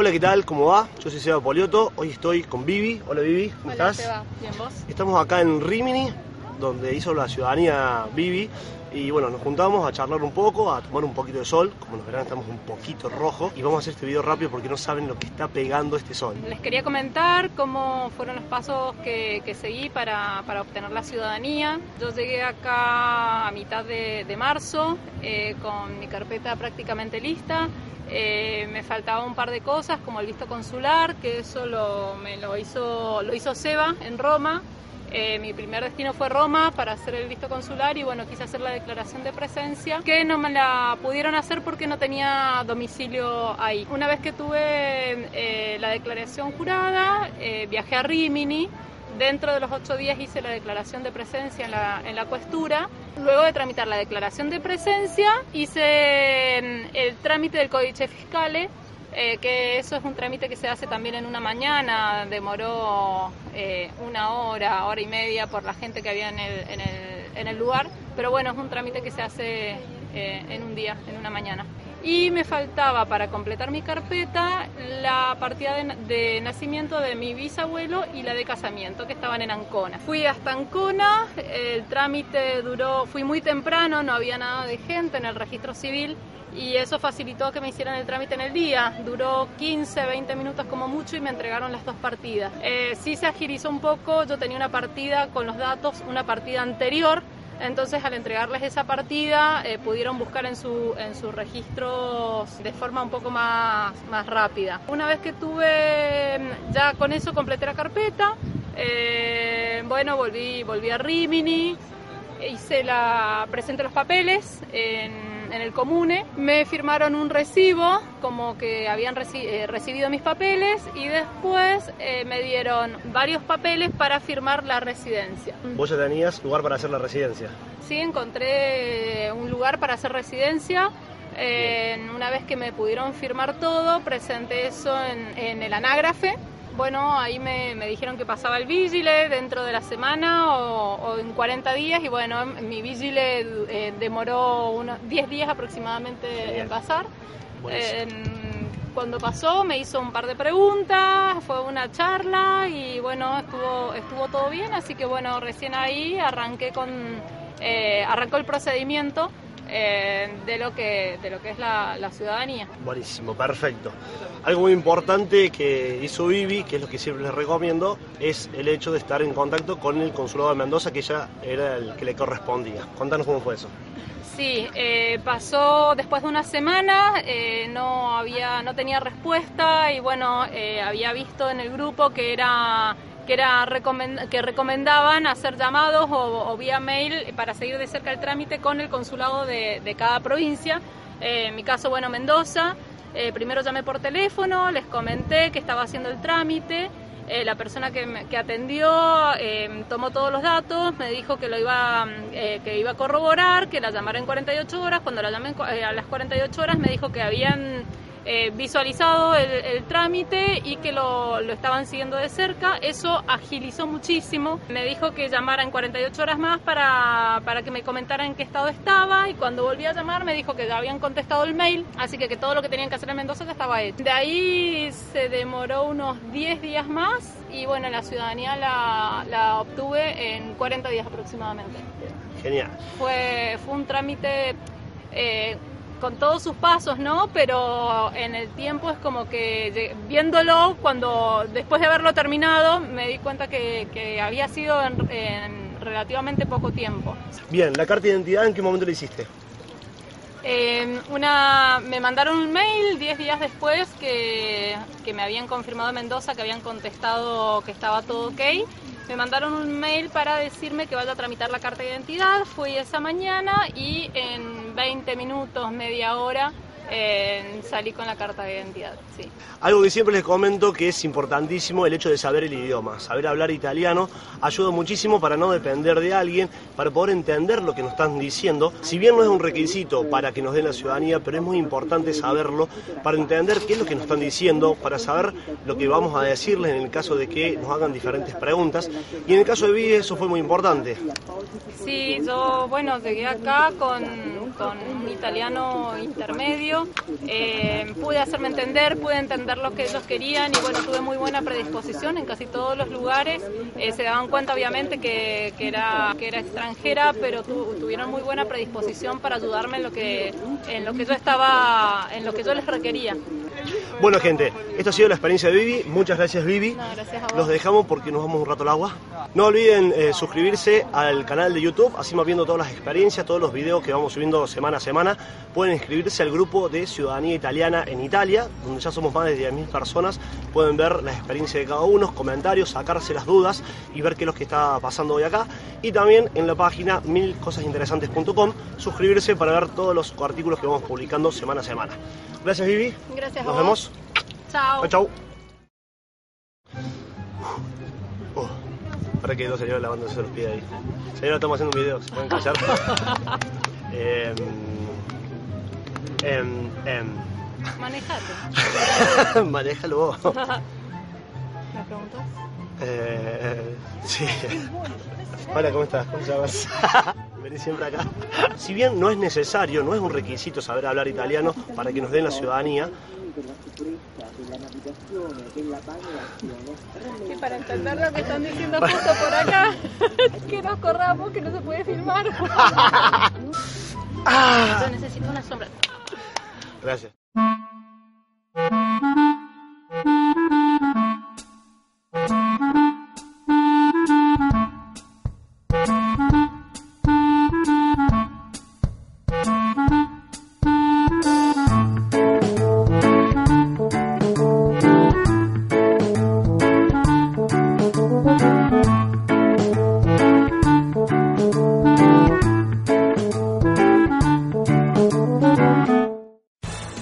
Hola, ¿qué tal? ¿Cómo va? Yo soy Seba Polioto. Hoy estoy con Vivi. Hola, Vivi. ¿Cómo Hola, estás? Seba. Bien, ¿vos? Estamos acá en Rimini, donde hizo la ciudadanía Vivi. Y bueno, nos juntamos a charlar un poco, a tomar un poquito de sol. Como nos verán, estamos un poquito rojos. Y vamos a hacer este video rápido porque no saben lo que está pegando este sol. Les quería comentar cómo fueron los pasos que, que seguí para, para obtener la ciudadanía. Yo llegué acá a mitad de, de marzo eh, con mi carpeta prácticamente lista. Eh, me faltaba un par de cosas como el visto consular, que eso lo, me lo hizo, lo hizo Seba en Roma. Eh, mi primer destino fue Roma para hacer el visto consular y bueno, quise hacer la declaración de presencia, que no me la pudieron hacer porque no tenía domicilio ahí. Una vez que tuve eh, la declaración jurada, eh, viajé a Rimini. Dentro de los ocho días hice la declaración de presencia en la, en la cuestura. Luego de tramitar la declaración de presencia, hice mm, el trámite del códice fiscale, eh, que eso es un trámite que se hace también en una mañana, demoró eh, una hora, hora y media por la gente que había en el, en el, en el lugar, pero bueno, es un trámite que se hace eh, en un día, en una mañana. Y me faltaba para completar mi carpeta la partida de, nacimiento de mi bisabuelo y la de casamiento que estaban en Ancona. Fui hasta Ancona, el trámite duró, fui muy temprano, no había nada de gente en el registro civil y eso facilitó que me hicieran el trámite en el día. Duró 15, 20 minutos como mucho y me entregaron las dos partidas. Eh, sí se agilizó un poco, yo tenía una partida con los datos, una partida anterior. Entonces, al entregarles esa partida, eh, pudieron buscar en, su, en sus registros de forma un poco más, más rápida. Una vez que tuve, ya con eso completé la carpeta, eh, bueno, volví, volví a Rimini, hice la, presenté los papeles en en el comune, me firmaron un recibo como que habían reci eh, recibido mis papeles y después eh, me dieron varios papeles para firmar la residencia. Vos ya tenías lugar para hacer la residencia. Sí, encontré un lugar para hacer residencia. Eh, una vez que me pudieron firmar todo, presenté eso en, en el anágrafe bueno, ahí me, me, dijeron que pasaba el vigile dentro de la semana o, o en 40 días y bueno, mi vigile eh, demoró unos 10 días aproximadamente en pasar. Eh, cuando pasó me hizo un par de preguntas, fue una charla y bueno, estuvo, estuvo todo bien, así que bueno, recién ahí arranqué con, eh, arrancó el procedimiento eh, de, lo que, de lo que es la, la, ciudadanía. Buenísimo, perfecto. Algo muy importante que hizo Vivi, que es lo que siempre les recomiendo, es el hecho de estar en contacto con el consulado de Mendoza, que ya era el que le correspondía. Contanos cómo fue eso. Sí, eh, pasó después de una semana, eh, no, había, no tenía respuesta y bueno, había visto en el grupo que era que, era que recomendaban hacer llamados o, vía mail para seguir de cerca el trámite con el consulado de, cada provincia. Eh, en mi caso, bueno, Mendoza. Eh, primero llamé por teléfono, les comenté que estaba haciendo el trámite. Eh, la persona que, atendió tomó todos los datos, me dijo que lo iba, que iba a corroborar, que la llamara en 48 horas. Cuando la llamé a las 48 horas me dijo que habían eh, visualizado el, el, trámite y que lo, lo, estaban siguiendo de cerca. Eso agilizó muchísimo. Me dijo que llamara en 48 horas más para, para que me comentara en qué estado estaba y cuando volví a llamar me dijo que ya habían contestado el mail, así que, que todo lo que tenían que hacer en Mendoza ya estaba hecho. De ahí se demoró unos 10 días más y bueno, la ciudadanía la, la obtuve en 40 días aproximadamente. Genial. Fue, fue un trámite... Eh, con todos sus pasos, ¿no? Pero en el tiempo es como que viéndolo, cuando después de haberlo terminado, me di cuenta que, que había sido en, en, relativamente poco tiempo. Bien, ¿la carta de identidad en qué momento la hiciste? Eh, una, me mandaron un mail 10 días después que, que me habían confirmado en Mendoza, que habían contestado que estaba todo ok. Me mandaron un mail para decirme que vaya a tramitar la carta de identidad. Fui esa mañana y en en 20 minutos, media hora, eh, salí con la carta de identidad. Sí. Algo que siempre les comento que es importantísimo el hecho de saber el idioma, saber hablar italiano ayuda muchísimo para no depender de alguien, para poder entender lo que nos están diciendo. Si bien no es un requisito para que nos den la ciudadanía, pero es muy importante saberlo para entender qué es lo que nos están diciendo, para saber lo que vamos a decirles en el caso de que nos hagan diferentes preguntas. Y en el caso de Vivi eso fue muy importante. Sí, yo, bueno, llegué acá con, con un italiano intermedio, eh, pude hacerme entender, pude entender lo que ellos querían y bueno, tuve muy buena predisposición en casi todos los lugares. Eh, se daban cuenta obviamente que, era, que era extranjera, pero tu, tuvieron muy buena predisposición para ayudarme en lo que, en lo que yo estaba, en lo que yo les requería. Bueno gente, esta ha sido la experiencia de Vivi, muchas gracias Vivi. No, gracias a vos. Los dejamos porque nos vamos un rato al agua. No olviden eh, suscribirse al canal de YouTube, así más viendo todas las experiencias, todos los videos que vamos subiendo semana a semana. Pueden inscribirse al grupo de Ciudadanía Italiana en Italia, donde ya somos más de 10.000 personas. Pueden ver la experiencia de cada uno, comentarios, sacarse las dudas y ver qué es lo que está pasando hoy acá. Y también en la página milcosasinteresantes.com, suscribirse para ver todos los artículos que vamos publicando semana a semana. Gracias Vivi. Gracias a Nos vos. vemos. Chao. Chau, chau. Oh, para que dos señores lavándose los pies ahí. Señora, estamos haciendo un video, ¿se pueden callar? Em, em, em. Manejate. Manéjalo vos. ¿Me preguntas? Eh, sí. Hola, ¿cómo estás? ¿Cómo te llamas? Vení siempre acá. Si bien no es necesario, no es un requisito saber hablar italiano para que nos den la ciudadanía, Y para entender lo que están diciendo justo por acá, que nos corramos, que no se puede filmar. Yo necesito una sombra. gracias.